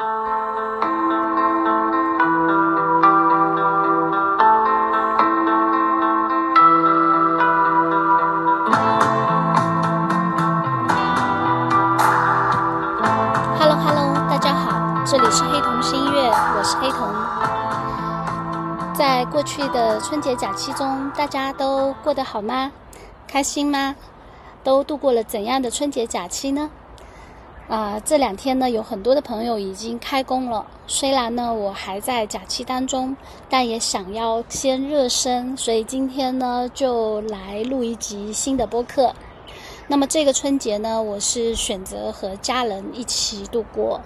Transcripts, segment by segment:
Hello Hello，大家好这里是黑瞳新月，我是黑瞳。在过去的春节假期中，大家都过得好吗？开心吗？都度过了怎样的春节假期呢？啊，这两天呢，有很多的朋友已经开工了。虽然呢，我还在假期当中，但也想要先热身，所以今天呢，就来录一集新的播客。那么这个春节呢，我是选择和家人一起度过。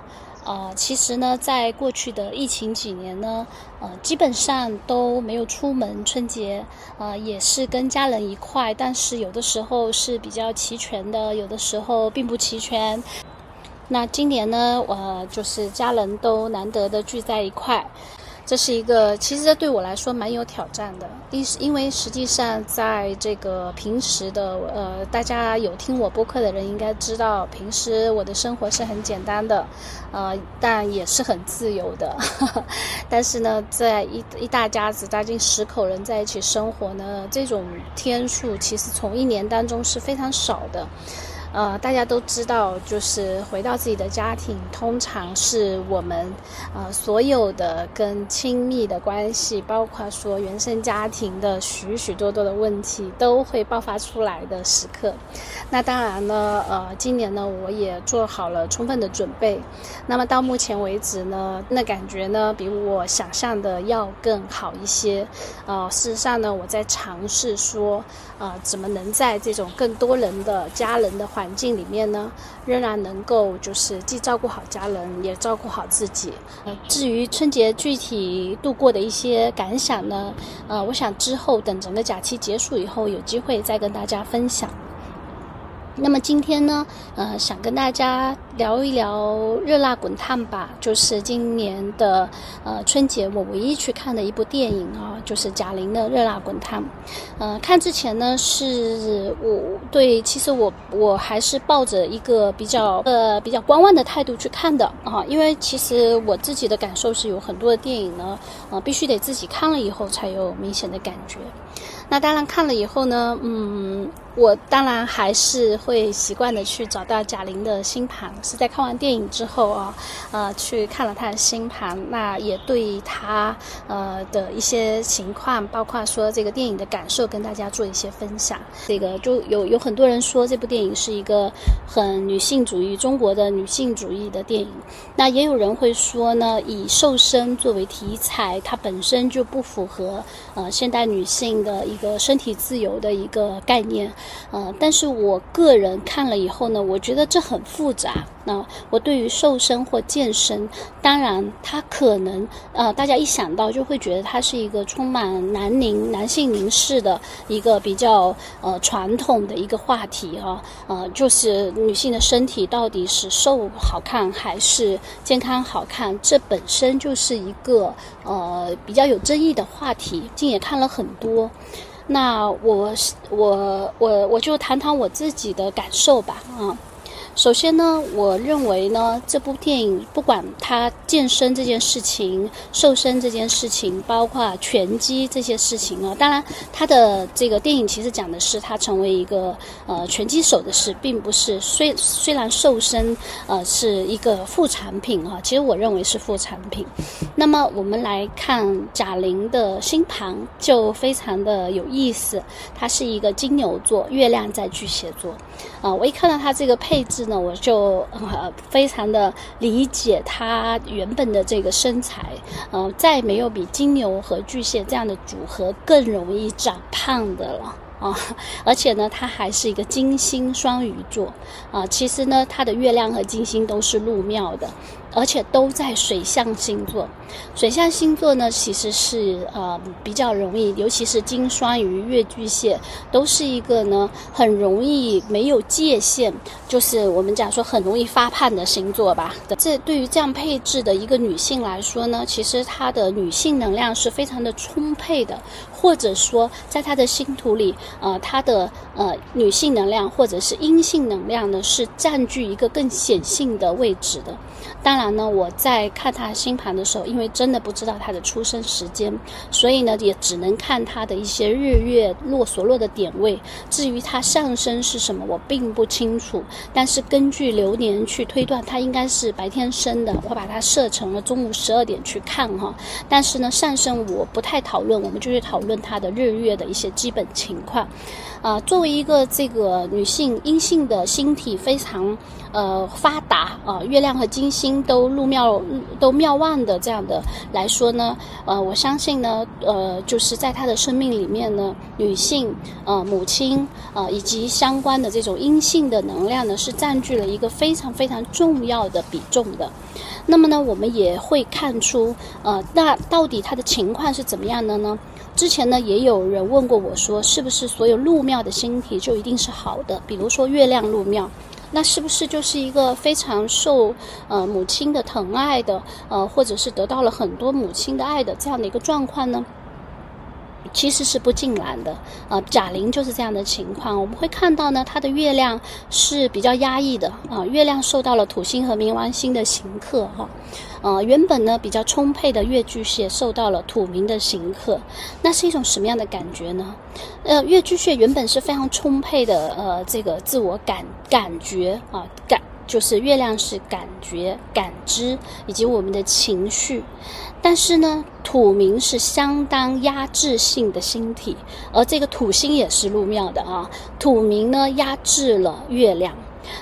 呃，其实呢，在过去的疫情几年呢，呃，基本上都没有出门春节，呃，也是跟家人一块，但是有的时候是比较齐全的，有的时候并不齐全。那今年呢，我就是家人都难得的聚在一块。这是一个，其实这对我来说蛮有挑战的。因因为实际上，在这个平时的，呃，大家有听我播客的人应该知道，平时我的生活是很简单的，呃，但也是很自由的。但是呢，在一一大家子，将近十口人在一起生活呢，这种天数其实从一年当中是非常少的。呃，大家都知道，就是回到自己的家庭，通常是我们呃所有的跟亲密的关系，包括说原生家庭的许许多多的问题，都会爆发出来的时刻。那当然呢，呃，今年呢，我也做好了充分的准备。那么到目前为止呢，那感觉呢，比我想象的要更好一些。呃，事实上呢，我在尝试说，啊，怎么能在这种更多人的家人的环境里面呢，仍然能够就是既照顾好家人，也照顾好自己。至于春节具体度过的一些感想呢，呃，我想之后等整个假期结束以后，有机会再跟大家分享。那么今天呢，呃，想跟大家聊一聊《热辣滚烫》吧，就是今年的呃春节我唯一去看的一部电影啊，就是贾玲的《热辣滚烫》。呃，看之前呢，是我对，其实我我还是抱着一个比较呃比较观望的态度去看的啊，因为其实我自己的感受是有很多的电影呢，呃，必须得自己看了以后才有明显的感觉。那当然看了以后呢，嗯，我当然还是会习惯的去找到贾玲的星盘，是在看完电影之后啊，呃，去看了她的星盘，那也对她呃的一些情况，包括说这个电影的感受，跟大家做一些分享。这个就有有很多人说这部电影是一个很女性主义、中国的女性主义的电影，那也有人会说呢，以瘦身作为题材，它本身就不符合呃现代女性的一。个身体自由的一个概念，呃，但是我个人看了以后呢，我觉得这很复杂。那我对于瘦身或健身，当然它可能呃，大家一想到就会觉得它是一个充满男凝男性凝视的一个比较呃传统的一个话题哈，呃，就是女性的身体到底是瘦好看还是健康好看，这本身就是一个呃比较有争议的话题。竟也看了很多。那我我我我就谈谈我自己的感受吧，啊。首先呢，我认为呢，这部电影不管它健身这件事情、瘦身这件事情，包括拳击这些事情啊，当然，它的这个电影其实讲的是他成为一个呃拳击手的事，并不是虽虽然瘦身呃是一个副产品啊，其实我认为是副产品。那么我们来看贾玲的星盘就非常的有意思，它是一个金牛座，月亮在巨蟹座啊，我一看到它这个配置。呢，我就呃非常的理解他原本的这个身材，呃，再没有比金牛和巨蟹这样的组合更容易长胖的了啊！而且呢，他还是一个金星双鱼座啊，其实呢，他的月亮和金星都是入庙的。而且都在水象星座，水象星座呢，其实是呃比较容易，尤其是金双鱼、月巨蟹，都是一个呢很容易没有界限，就是我们讲说很容易发胖的星座吧。这对于这样配置的一个女性来说呢，其实她的女性能量是非常的充沛的，或者说在她的星图里，呃，她的呃女性能量或者是阴性能量呢，是占据一个更显性的位置的。当然。然，我在看他星盘的时候，因为真的不知道他的出生时间，所以呢，也只能看他的一些日月落所落的点位。至于他上升是什么，我并不清楚。但是根据流年去推断，他应该是白天生的。我把它设成了中午十二点去看哈。但是呢，上升我不太讨论，我们就去讨论他的日月的一些基本情况。啊，作为一个这个女性阴性的星体非常呃发达啊，月亮和金星都都入庙都妙望的这样的来说呢，呃，我相信呢，呃，就是在她的生命里面呢，女性呃母亲呃以及相关的这种阴性的能量呢，是占据了一个非常非常重要的比重的。那么呢，我们也会看出呃，那到底她的情况是怎么样的呢？之前呢，也有人问过我说，是不是所有入庙的星体就一定是好的？比如说月亮入庙，那是不是就是一个非常受呃母亲的疼爱的，呃，或者是得到了很多母亲的爱的这样的一个状况呢？其实是不尽然的，呃，贾玲就是这样的情况。我们会看到呢，她的月亮是比较压抑的啊，月亮受到了土星和冥王星的刑克哈，呃，原本呢比较充沛的月巨蟹受到了土冥的刑克，那是一种什么样的感觉呢？呃，月巨蟹原本是非常充沛的，呃，这个自我感感觉啊感。就是月亮是感觉、感知以及我们的情绪，但是呢，土冥是相当压制性的星体，而这个土星也是入庙的啊。土冥呢压制了月亮，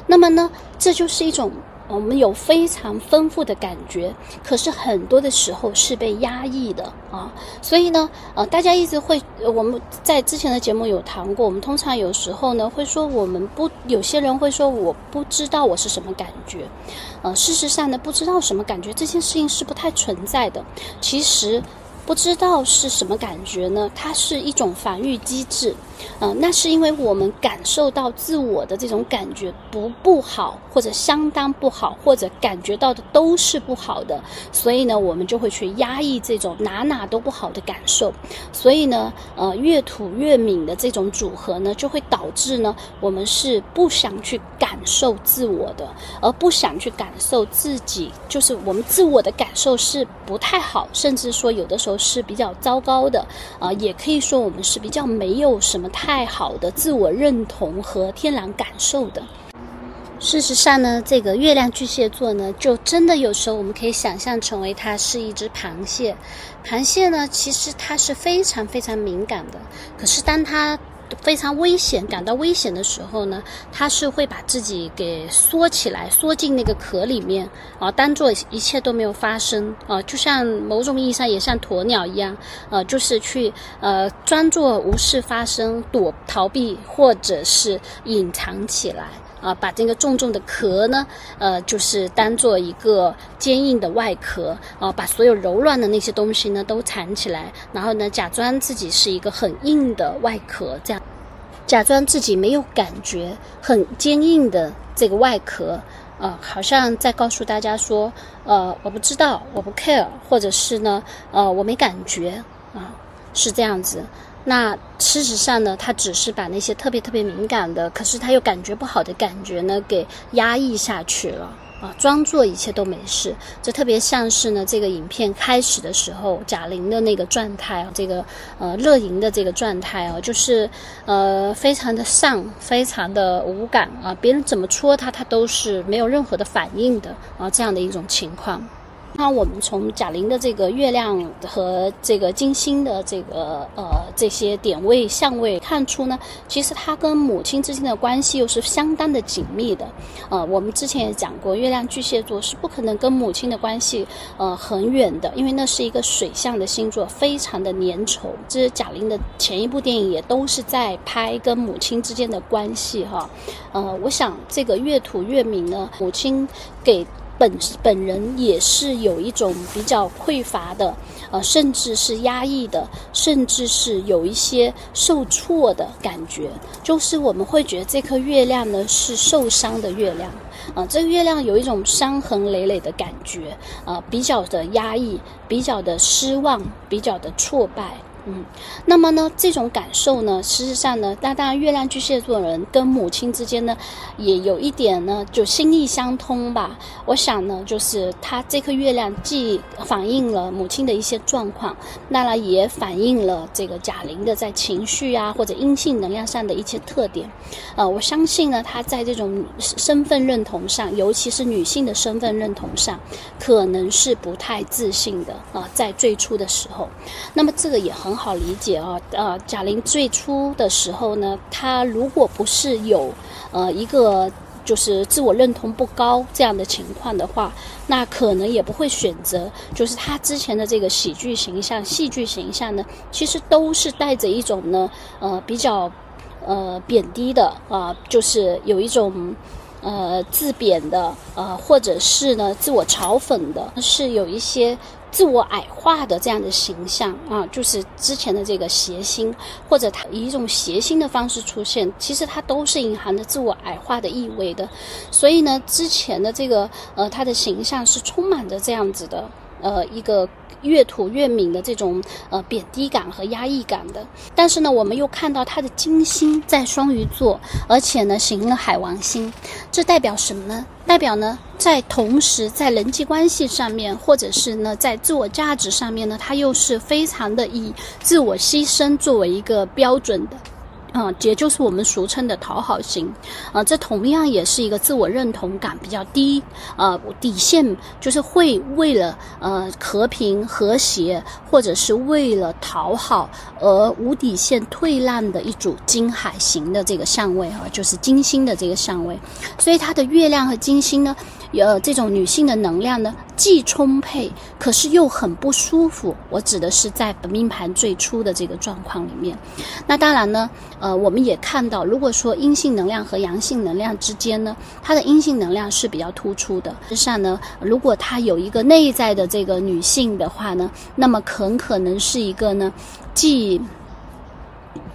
那么呢，这就是一种。我们有非常丰富的感觉，可是很多的时候是被压抑的啊。所以呢，呃，大家一直会，我们在之前的节目有谈过，我们通常有时候呢会说，我们不，有些人会说，我不知道我是什么感觉，呃，事实上呢，不知道什么感觉这件事情是不太存在的。其实。不知道是什么感觉呢？它是一种防御机制，嗯，那是因为我们感受到自我的这种感觉不不好，或者相当不好，或者感觉到的都是不好的，所以呢，我们就会去压抑这种哪哪都不好的感受。所以呢，呃，越土越敏的这种组合呢，就会导致呢，我们是不想去感受自我的，而不想去感受自己，就是我们自我的感受是不太好，甚至说有的时候。是比较糟糕的，啊，也可以说我们是比较没有什么太好的自我认同和天然感受的。事实上呢，这个月亮巨蟹座呢，就真的有时候我们可以想象成为它是一只螃蟹。螃蟹呢，其实它是非常非常敏感的，可是当它非常危险，感到危险的时候呢，他是会把自己给缩起来，缩进那个壳里面啊，当做一切都没有发生啊，就像某种意义上也像鸵鸟一样，呃，就是去呃装作无事发生，躲逃避或者是隐藏起来。啊，把这个重重的壳呢，呃，就是当做一个坚硬的外壳啊，把所有柔软的那些东西呢都藏起来，然后呢，假装自己是一个很硬的外壳，这样，假装自己没有感觉，很坚硬的这个外壳，啊，好像在告诉大家说，呃，我不知道，我不 care，或者是呢，呃，我没感觉，啊，是这样子。那事实上呢，他只是把那些特别特别敏感的，可是他又感觉不好的感觉呢，给压抑下去了啊，装作一切都没事。这特别像是呢，这个影片开始的时候，贾玲的那个状态啊，这个呃乐莹的这个状态啊，就是呃非常的丧，非常的无感啊，别人怎么戳他，他都是没有任何的反应的啊，这样的一种情况。那我们从贾玲的这个月亮和这个金星的这个呃这些点位相位看出呢，其实她跟母亲之间的关系又是相当的紧密的。呃，我们之前也讲过，月亮巨蟹座是不可能跟母亲的关系呃很远的，因为那是一个水象的星座，非常的粘稠。这贾玲的前一部电影也都是在拍跟母亲之间的关系哈。呃，我想这个月土月明呢，母亲给。本本人也是有一种比较匮乏的，呃，甚至是压抑的，甚至是有一些受挫的感觉。就是我们会觉得这颗月亮呢是受伤的月亮，啊，这个月亮有一种伤痕累累的感觉，呃，比较的压抑，比较的失望，比较的挫败。嗯，那么呢，这种感受呢，事实上呢，那当然，月亮巨蟹座人跟母亲之间呢，也有一点呢，就心意相通吧。我想呢，就是他这颗月亮既反映了母亲的一些状况，那呢，也反映了这个贾玲的在情绪啊或者阴性能量上的一些特点。呃，我相信呢，他在这种身份认同上，尤其是女性的身份认同上，可能是不太自信的啊，在最初的时候。那么这个也很。很好理解啊，呃，贾玲最初的时候呢，她如果不是有呃一个就是自我认同不高这样的情况的话，那可能也不会选择就是她之前的这个喜剧形象、戏剧形象呢，其实都是带着一种呢呃比较呃贬低的啊，就是有一种呃自贬的呃，或者是呢自我嘲讽的，是有一些。自我矮化的这样的形象啊，就是之前的这个谐星，或者他以一种谐星的方式出现，其实它都是隐含着自我矮化的意味的。所以呢，之前的这个呃，他的形象是充满着这样子的呃一个。越土越敏的这种呃贬低感和压抑感的，但是呢，我们又看到他的金星在双鱼座，而且呢行了海王星，这代表什么呢？代表呢，在同时在人际关系上面，或者是呢在自我价值上面呢，他又是非常的以自我牺牲作为一个标准的。啊，也就是我们俗称的讨好型，啊，这同样也是一个自我认同感比较低，啊，底线就是会为了呃和平和谐，或者是为了讨好而无底线退让的一组金海型的这个相位哈，就是金星的这个相位，所以它的月亮和金星呢。呃，这种女性的能量呢，既充沛，可是又很不舒服。我指的是在本命盘最初的这个状况里面。那当然呢，呃，我们也看到，如果说阴性能量和阳性能量之间呢，它的阴性能量是比较突出的。实上呢，如果它有一个内在的这个女性的话呢，那么很可能是一个呢，既。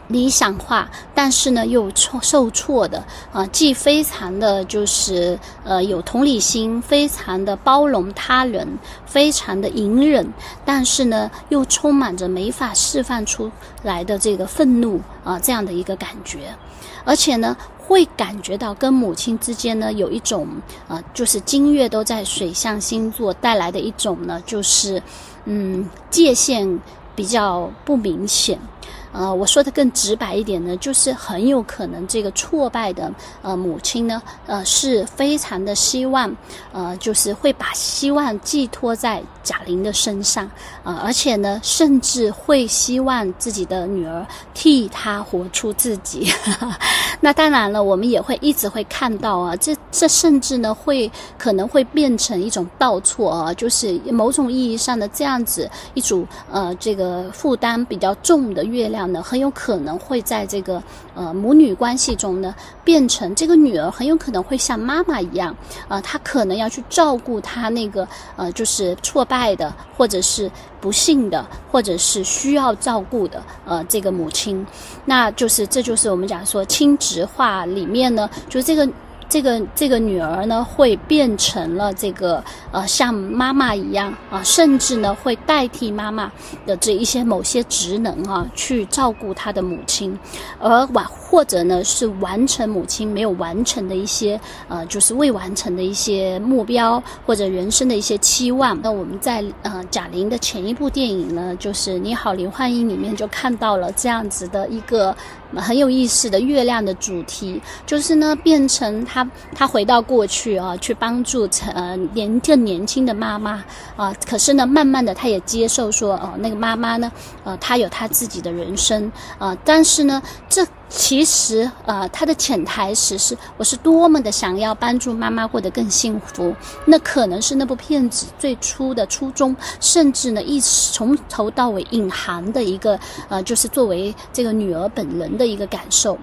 理想化，但是呢又受受挫的啊，既非常的就是呃有同理心，非常的包容他人，非常的隐忍，但是呢又充满着没法释放出来的这个愤怒啊这样的一个感觉，而且呢会感觉到跟母亲之间呢有一种呃就是金月都在水象星座带来的一种呢就是嗯界限比较不明显。呃，我说的更直白一点呢，就是很有可能这个挫败的呃母亲呢，呃是非常的希望，呃就是会把希望寄托在贾玲的身上，啊，而且呢，甚至会希望自己的女儿替她活出自己。那当然了，我们也会一直会看到啊，这这甚至呢会可能会变成一种倒错啊，就是某种意义上的这样子一组呃这个负担比较重的月亮。很有可能会在这个呃母女关系中呢，变成这个女儿很有可能会像妈妈一样，呃，她可能要去照顾她那个呃就是挫败的，或者是不幸的，或者是需要照顾的呃这个母亲，那就是这就是我们讲说亲职化里面呢，就这个。这个这个女儿呢，会变成了这个呃，像妈妈一样啊，甚至呢会代替妈妈的这一些某些职能啊，去照顾她的母亲，而完或者呢是完成母亲没有完成的一些呃，就是未完成的一些目标或者人生的一些期望。那我们在呃贾玲的前一部电影呢，就是《你好，林焕英》里面就看到了这样子的一个。很有意思的月亮的主题，就是呢，变成他他回到过去啊，去帮助成年更年轻的妈妈啊。可是呢，慢慢的他也接受说，哦，那个妈妈呢，呃，她有她自己的人生啊。但是呢，这。其实，呃，他的潜台词是，我是多么的想要帮助妈妈过得更幸福。那可能是那部片子最初的初衷，甚至呢，一从头到尾隐含的一个，呃，就是作为这个女儿本人的一个感受。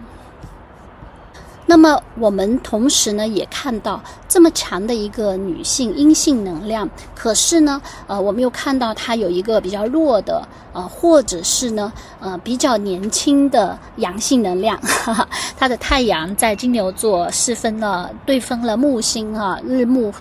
那么我们同时呢，也看到这么强的一个女性阴性能量，可是呢，呃，我们又看到她有一个比较弱的，呃，或者是呢，呃，比较年轻的阳性能量。哈哈，她的太阳在金牛座是分了对分了木星啊，日木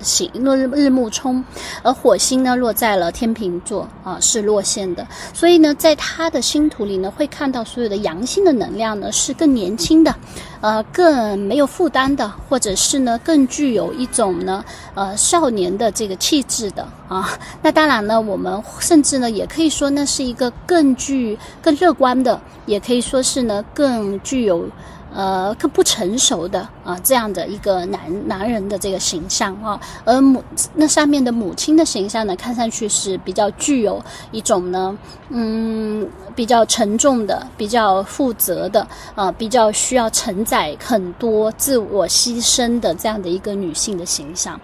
行落日日暮冲，而火星呢落在了天平座啊，是落陷的。所以呢，在他的星图里呢，会看到所有的阳性的能量呢是更年轻的，呃，更没有负担的，或者是呢更具有一种呢呃少年的这个气质的啊。那当然呢，我们甚至呢也可以说那是一个更具更乐观的，也可以说是呢更具有。呃，更不成熟的啊，这样的一个男男人的这个形象啊，而母那上面的母亲的形象呢，看上去是比较具有一种呢，嗯，比较沉重的、比较负责的啊，比较需要承载很多自我牺牲的这样的一个女性的形象。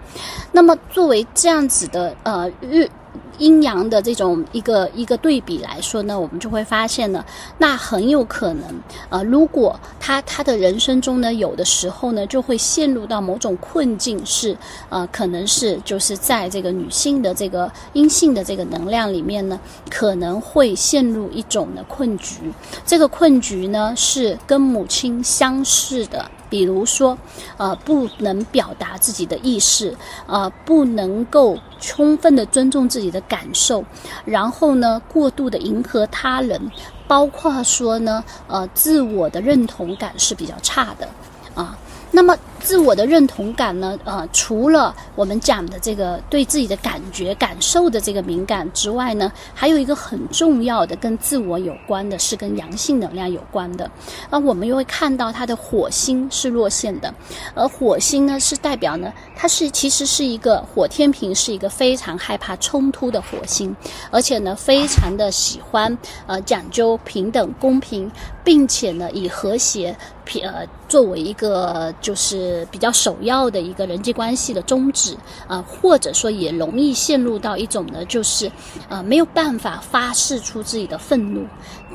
那么，作为这样子的呃日。阴阳的这种一个一个对比来说呢，我们就会发现呢，那很有可能啊，如果他他的人生中呢，有的时候呢，就会陷入到某种困境，是呃，可能是就是在这个女性的这个阴性的这个能量里面呢，可能会陷入一种的困局。这个困局呢，是跟母亲相似的。比如说，呃，不能表达自己的意识，呃，不能够充分的尊重自己的感受，然后呢，过度的迎合他人，包括说呢，呃，自我的认同感是比较差的，啊。那么，自我的认同感呢？呃，除了我们讲的这个对自己的感觉、感受的这个敏感之外呢，还有一个很重要的跟自我有关的，是跟阳性能量有关的。而我们又会看到它的火星是落线的，而火星呢，是代表呢，它是其实是一个火天平，是一个非常害怕冲突的火星，而且呢，非常的喜欢呃讲究平等公平，并且呢，以和谐。呃，作为一个就是比较首要的一个人际关系的宗旨啊，或者说也容易陷入到一种呢，就是呃没有办法发泄出自己的愤怒，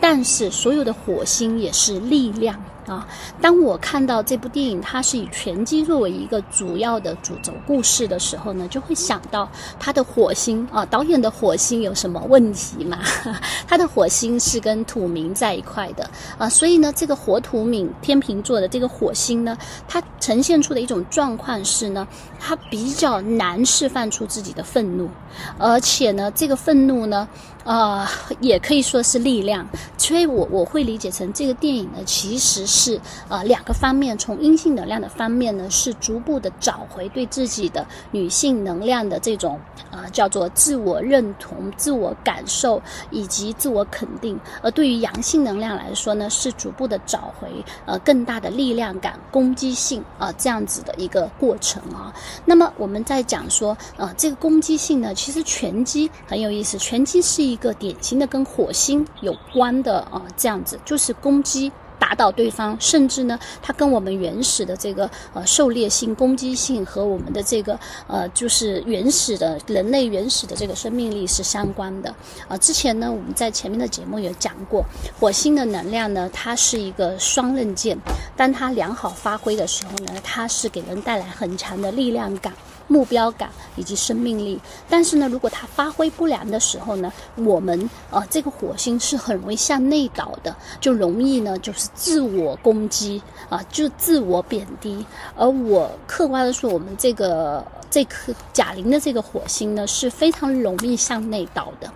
但是所有的火星也是力量。啊，当我看到这部电影，它是以拳击作为一个主要的主轴故事的时候呢，就会想到它的火星啊，导演的火星有什么问题吗？他的火星是跟土冥在一块的啊，所以呢，这个火土冥天秤座的这个火星呢，它呈现出的一种状况是呢，它比较难释放出自己的愤怒，而且呢，这个愤怒呢。啊，也可以说是力量，所以我我会理解成这个电影呢，其实是呃两个方面，从阴性能量的方面呢，是逐步的找回对自己的女性能量的这种呃叫做自我认同、自我感受以及自我肯定；而对于阳性能量来说呢，是逐步的找回呃更大的力量感、攻击性啊这样子的一个过程啊。那么我们在讲说呃这个攻击性呢，其实拳击很有意思，拳击是一。一个典型的跟火星有关的啊，这样子就是攻击打倒对方，甚至呢，它跟我们原始的这个呃狩猎性、攻击性和我们的这个呃就是原始的人类原始的这个生命力是相关的啊。之前呢，我们在前面的节目有讲过，火星的能量呢，它是一个双刃剑，当它良好发挥的时候呢，它是给人带来很强的力量感。目标感以及生命力，但是呢，如果它发挥不良的时候呢，我们呃这个火星是很容易向内倒的，就容易呢就是自我攻击啊，就自我贬低。而我客观的说，我们这个这颗贾玲的这个火星呢是非常容易向内倒的。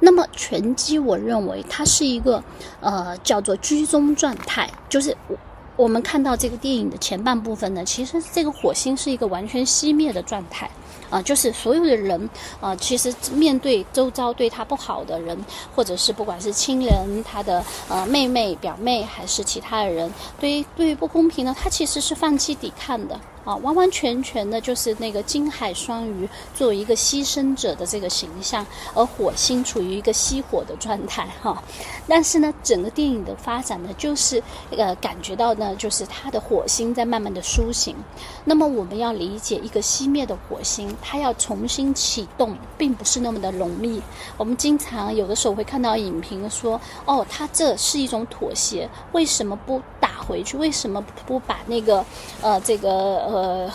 那么拳击，我认为它是一个呃叫做居中状态，就是我。我们看到这个电影的前半部分呢，其实这个火星是一个完全熄灭的状态，啊，就是所有的人啊，其实面对周遭对他不好的人，或者是不管是亲人、他的呃妹妹、表妹，还是其他的人，对于对于不公平呢，他其实是放弃抵抗的。完完全全的就是那个金海双鱼作为一个牺牲者的这个形象，而火星处于一个熄火的状态哈。但是呢，整个电影的发展呢，就是呃感觉到呢，就是它的火星在慢慢的苏醒。那么我们要理解一个熄灭的火星，它要重新启动，并不是那么的容易。我们经常有的时候会看到影评说，哦，它这是一种妥协，为什么不打回去？为什么不把那个呃这个？呃，呃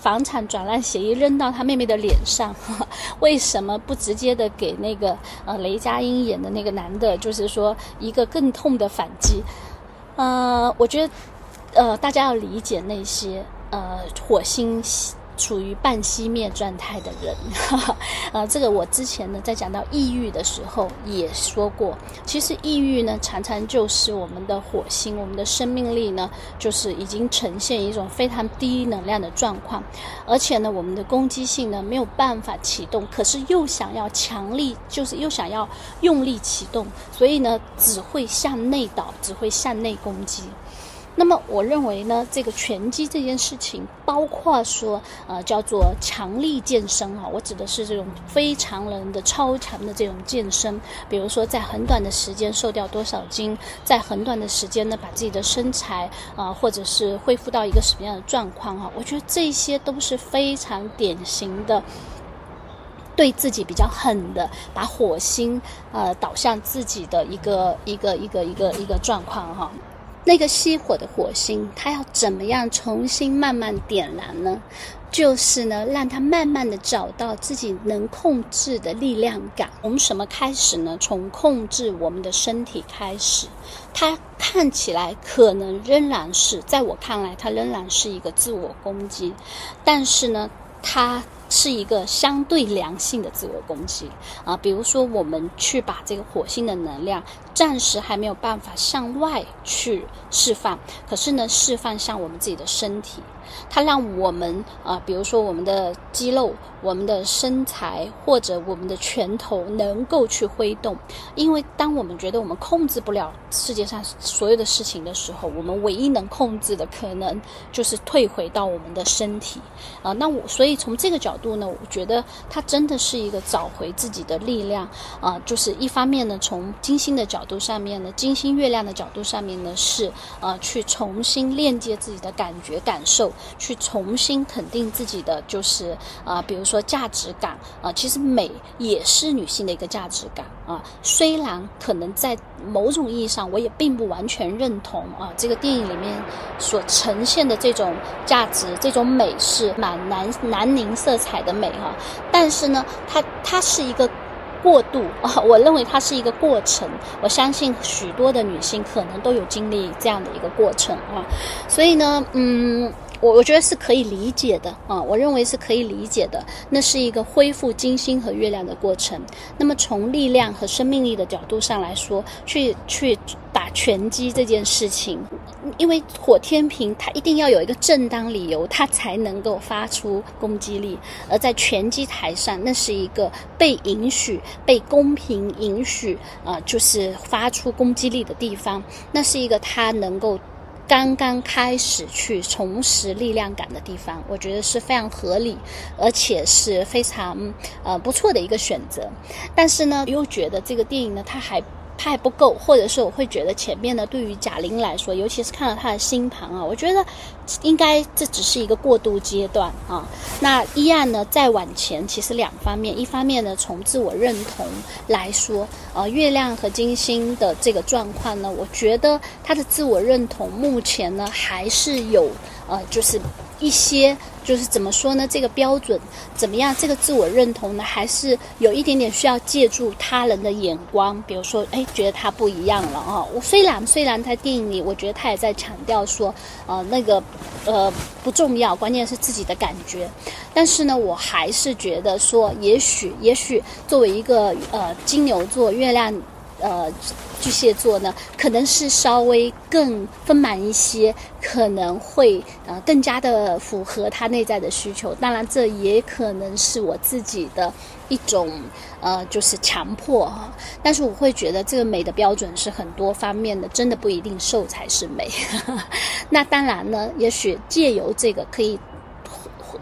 房产转让协议扔到他妹妹的脸上，为什么不直接的给那个呃雷佳音演的那个男的，就是说一个更痛的反击？呃，我觉得呃大家要理解那些呃火星处于半熄灭状态的人。呃，这个我之前呢在讲到抑郁的时候也说过，其实抑郁呢常常就是我们的火星，我们的生命力呢就是已经呈现一种非常低能量的状况，而且呢我们的攻击性呢没有办法启动，可是又想要强力，就是又想要用力启动，所以呢只会向内倒，只会向内攻击。那么，我认为呢，这个拳击这件事情，包括说，呃，叫做强力健身啊，我指的是这种非常人的超强的这种健身，比如说在很短的时间瘦掉多少斤，在很短的时间呢，把自己的身材啊，或者是恢复到一个什么样的状况哈，我觉得这些都是非常典型的，对自己比较狠的，把火星呃导向自己的一个一个一个一个一个状况哈。那个熄火的火星，它要怎么样重新慢慢点燃呢？就是呢，让它慢慢的找到自己能控制的力量感。从什么开始呢？从控制我们的身体开始。它看起来可能仍然是，在我看来，它仍然是一个自我攻击，但是呢，它。是一个相对良性的自我攻击啊，比如说我们去把这个火星的能量暂时还没有办法向外去释放，可是呢，释放向我们自己的身体。它让我们啊，比如说我们的肌肉、我们的身材或者我们的拳头能够去挥动，因为当我们觉得我们控制不了世界上所有的事情的时候，我们唯一能控制的可能就是退回到我们的身体啊。那我所以从这个角度呢，我觉得它真的是一个找回自己的力量啊。就是一方面呢，从金星的角度上面呢，金星月亮的角度上面呢，是呃去重新链接自己的感觉感受。去重新肯定自己的，就是啊，比如说价值感啊，其实美也是女性的一个价值感啊。虽然可能在某种意义上，我也并不完全认同啊，这个电影里面所呈现的这种价值、这种美是蛮男男凝色彩的美哈。但是呢，它它是一个。过度啊，我认为它是一个过程。我相信许多的女性可能都有经历这样的一个过程啊，所以呢，嗯。我我觉得是可以理解的啊，我认为是可以理解的。那是一个恢复金星和月亮的过程。那么从力量和生命力的角度上来说，去去打拳击这件事情，因为火天平它一定要有一个正当理由，它才能够发出攻击力。而在拳击台上，那是一个被允许、被公平允许啊，就是发出攻击力的地方。那是一个它能够。刚刚开始去重拾力量感的地方，我觉得是非常合理，而且是非常呃不错的一个选择。但是呢，又觉得这个电影呢，它还。它还不够，或者是我会觉得前面呢，对于贾玲来说，尤其是看了她的星盘啊，我觉得应该这只是一个过渡阶段啊。那一案呢，再往前，其实两方面，一方面呢，从自我认同来说，呃，月亮和金星的这个状况呢，我觉得他的自我认同目前呢，还是有呃，就是。一些就是怎么说呢？这个标准怎么样？这个自我认同呢，还是有一点点需要借助他人的眼光，比如说，哎，觉得他不一样了啊。我虽然虽然在电影里，我觉得他也在强调说，呃，那个呃不重要，关键是自己的感觉。但是呢，我还是觉得说，也许也许作为一个呃金牛座月亮。呃，巨蟹座呢，可能是稍微更丰满一些，可能会呃更加的符合他内在的需求。当然，这也可能是我自己的一种呃，就是强迫哈。但是我会觉得这个美的标准是很多方面的，真的不一定瘦才是美。那当然呢，也许借由这个可以。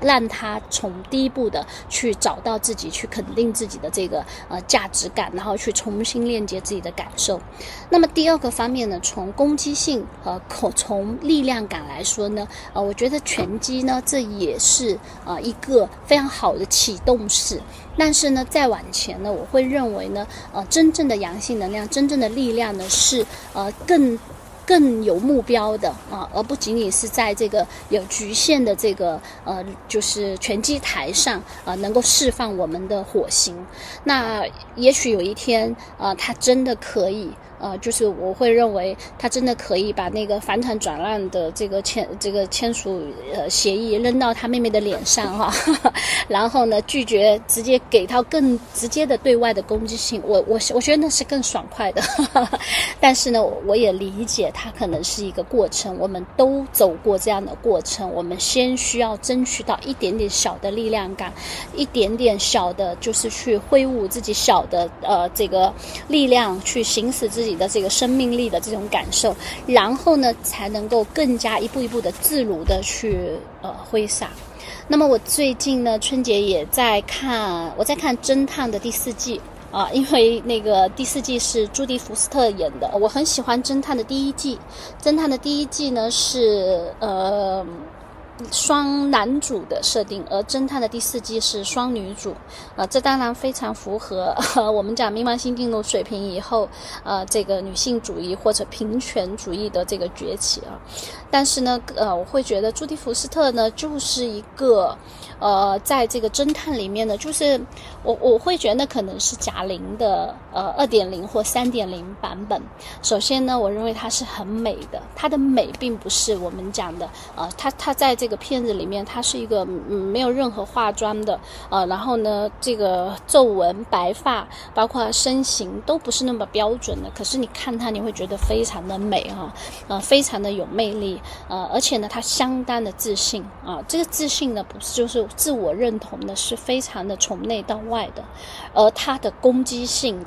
让他从第一步的去找到自己，去肯定自己的这个呃价值感，然后去重新链接自己的感受。那么第二个方面呢，从攻击性和口从力量感来说呢，呃，我觉得拳击呢，这也是呃一个非常好的启动式。但是呢，再往前呢，我会认为呢，呃，真正的阳性能量，真正的力量呢，是呃更。更有目标的啊，而不仅仅是在这个有局限的这个呃，就是拳击台上啊，能够释放我们的火星。那也许有一天啊，他真的可以。呃，就是我会认为他真的可以把那个房产转让的这个签这个签署呃协议扔到他妹妹的脸上哈，然后呢拒绝直接给他更直接的对外的攻击性，我我我觉得那是更爽快的，但是呢我也理解他可能是一个过程，我们都走过这样的过程，我们先需要争取到一点点小的力量感，一点点小的，就是去挥舞自己小的呃这个力量去行使自己的这个生命力的这种感受，然后呢才能够更加一步一步的自如的去呃挥洒。那么我最近呢春节也在看，我在看《侦探》的第四季啊，因为那个第四季是朱迪福斯特演的，我很喜欢《侦探》的第一季，《侦探》的第一季呢是呃。双男主的设定，而侦探的第四季是双女主，呃，这当然非常符合 我们讲冥王星进入水平以后，呃，这个女性主义或者平权主义的这个崛起啊。但是呢，呃，我会觉得朱迪福斯特呢，就是一个。呃，在这个侦探里面呢，就是我我会觉得可能是贾玲的呃二点零或三点零版本。首先呢，我认为她是很美的，她的美并不是我们讲的呃，她她在这这个片子里面，她是一个没有任何化妆的呃，然后呢，这个皱纹、白发，包括身形都不是那么标准的。可是你看她，你会觉得非常的美哈，呃，非常的有魅力，呃，而且呢，她相当的自信啊，这个自信呢，不是就是。自我认同的是非常的从内到外的，而他的攻击性。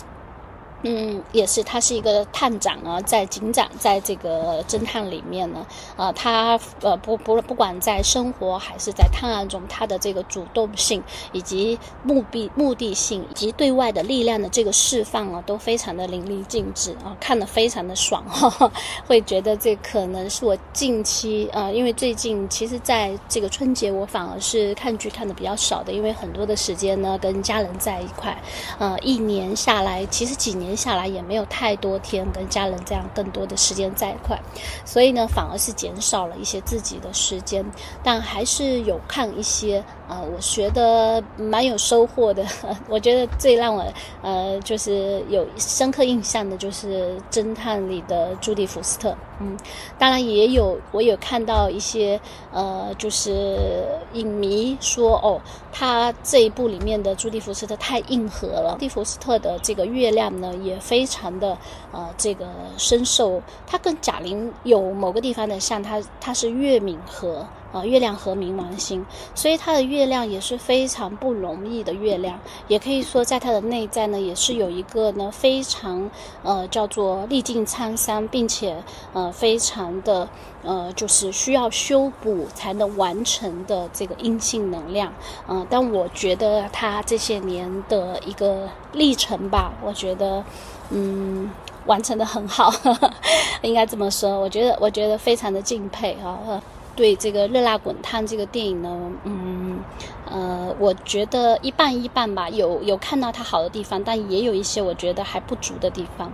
嗯，也是，他是一个探长啊，在警长在这个侦探里面呢，啊，他呃不不不管在生活还是在探案中，他的这个主动性以及目的目的性以及对外的力量的这个释放啊，都非常的淋漓尽致啊，看得非常的爽 哈，会觉得这可能是我近期啊，因为最近其实在这个春节我反而是看剧看的比较少的，因为很多的时间呢跟家人在一块，呃，一年下来其实几年。年下来也没有太多天跟家人这样更多的时间在一块，所以呢，反而是减少了一些自己的时间，但还是有看一些。呃，我学的蛮有收获的。我觉得最让我呃就是有深刻印象的就是《侦探》里的朱迪福斯特。嗯，当然也有我有看到一些呃，就是影迷说哦，他这一部里面的朱迪福斯特太硬核了。朱迪福斯特的这个月亮呢，也非常的呃这个深受。他跟贾玲有某个地方的像，他他是月敏和。啊，月亮和冥王星，所以它的月亮也是非常不容易的月亮，也可以说在它的内在呢，也是有一个呢非常呃叫做历尽沧桑，并且呃非常的呃就是需要修补才能完成的这个阴性能量。嗯，但我觉得他这些年的一个历程吧，我觉得嗯完成的很好，应该这么说。我觉得我觉得非常的敬佩啊。对这个《热辣滚烫》这个电影呢，嗯，呃，我觉得一半一半吧，有有看到它好的地方，但也有一些我觉得还不足的地方。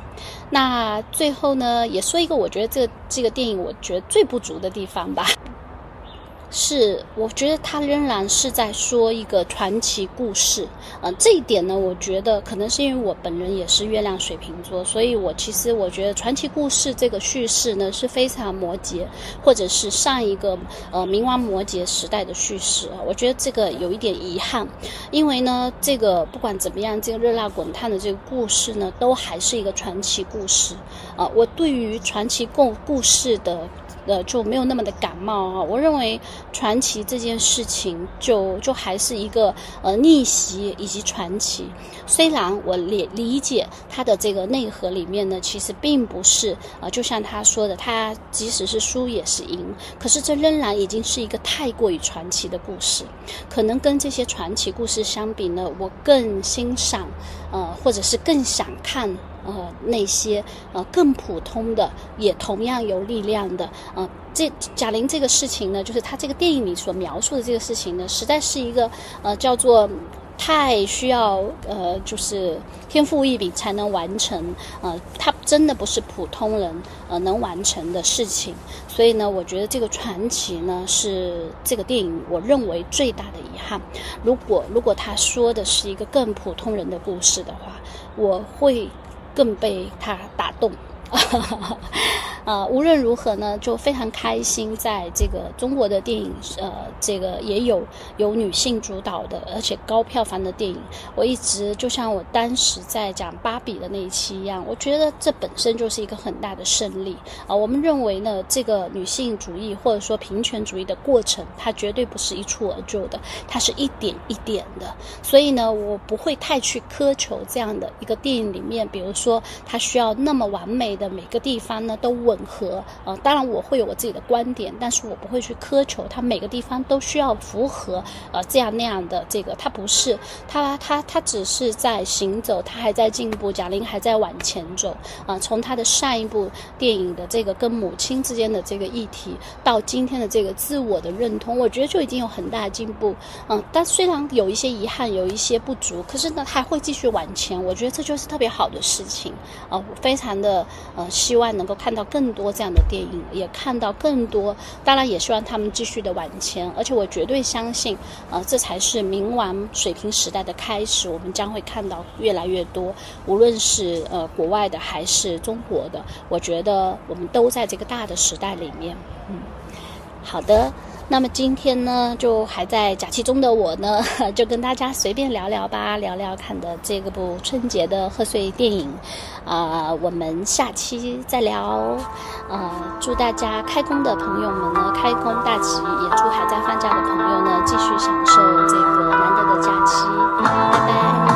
那最后呢，也说一个我觉得这这个电影我觉得最不足的地方吧。是，我觉得他仍然是在说一个传奇故事，呃，这一点呢，我觉得可能是因为我本人也是月亮水瓶座，所以我其实我觉得传奇故事这个叙事呢是非常摩羯，或者是上一个呃冥王摩羯时代的叙事，我觉得这个有一点遗憾，因为呢，这个不管怎么样，这个热辣滚烫的这个故事呢，都还是一个传奇故事啊，我对于传奇故故事的。呃，就没有那么的感冒啊。我认为传奇这件事情，就就还是一个呃逆袭以及传奇。虽然我理理解他的这个内核里面呢，其实并不是啊，就像他说的，他即使是输也是赢。可是这仍然已经是一个太过于传奇的故事。可能跟这些传奇故事相比呢，我更欣赏呃，或者是更想看。呃，那些呃更普通的，也同样有力量的，呃，这贾玲这个事情呢，就是她这个电影里所描述的这个事情呢，实在是一个呃叫做太需要呃就是天赋异禀才能完成，呃，她真的不是普通人呃能完成的事情，所以呢，我觉得这个传奇呢是这个电影我认为最大的遗憾。如果如果他说的是一个更普通人的故事的话，我会。更被他打动，呃，无论如何呢，就非常开心，在这个中国的电影，呃，这个也有有女性主导的，而且高票房的电影。我一直就像我当时在讲芭比的那一期一样，我觉得这本身就是一个很大的胜利啊。我们认为呢，这个女性主义或者说平权主义的过程，它绝对不是一蹴而就的，它是一点一点的。所以呢，我不会太去苛求这样的一个电影里面，比如说它需要那么完美的每个地方呢都稳。吻合呃，当然我会有我自己的观点，但是我不会去苛求它每个地方都需要符合呃这样那样的这个，它不是，它它它只是在行走，它还在进步，贾玲还在往前走啊。从她的上一部电影的这个跟母亲之间的这个议题，到今天的这个自我的认同，我觉得就已经有很大的进步嗯。但虽然有一些遗憾，有一些不足，可是呢还会继续往前，我觉得这就是特别好的事情啊。我非常的呃希望能够看到更。更多这样的电影，也看到更多，当然也希望他们继续的往前，而且我绝对相信，呃，这才是冥王水平时代的开始，我们将会看到越来越多，无论是呃国外的还是中国的，我觉得我们都在这个大的时代里面，嗯，好的。那么今天呢，就还在假期中的我呢，就跟大家随便聊聊吧，聊聊看的这个部春节的贺岁电影，啊，我们下期再聊，呃，祝大家开工的朋友们呢，开工大吉，也祝还在放假的朋友呢，继续享受这个难得的假期。拜拜。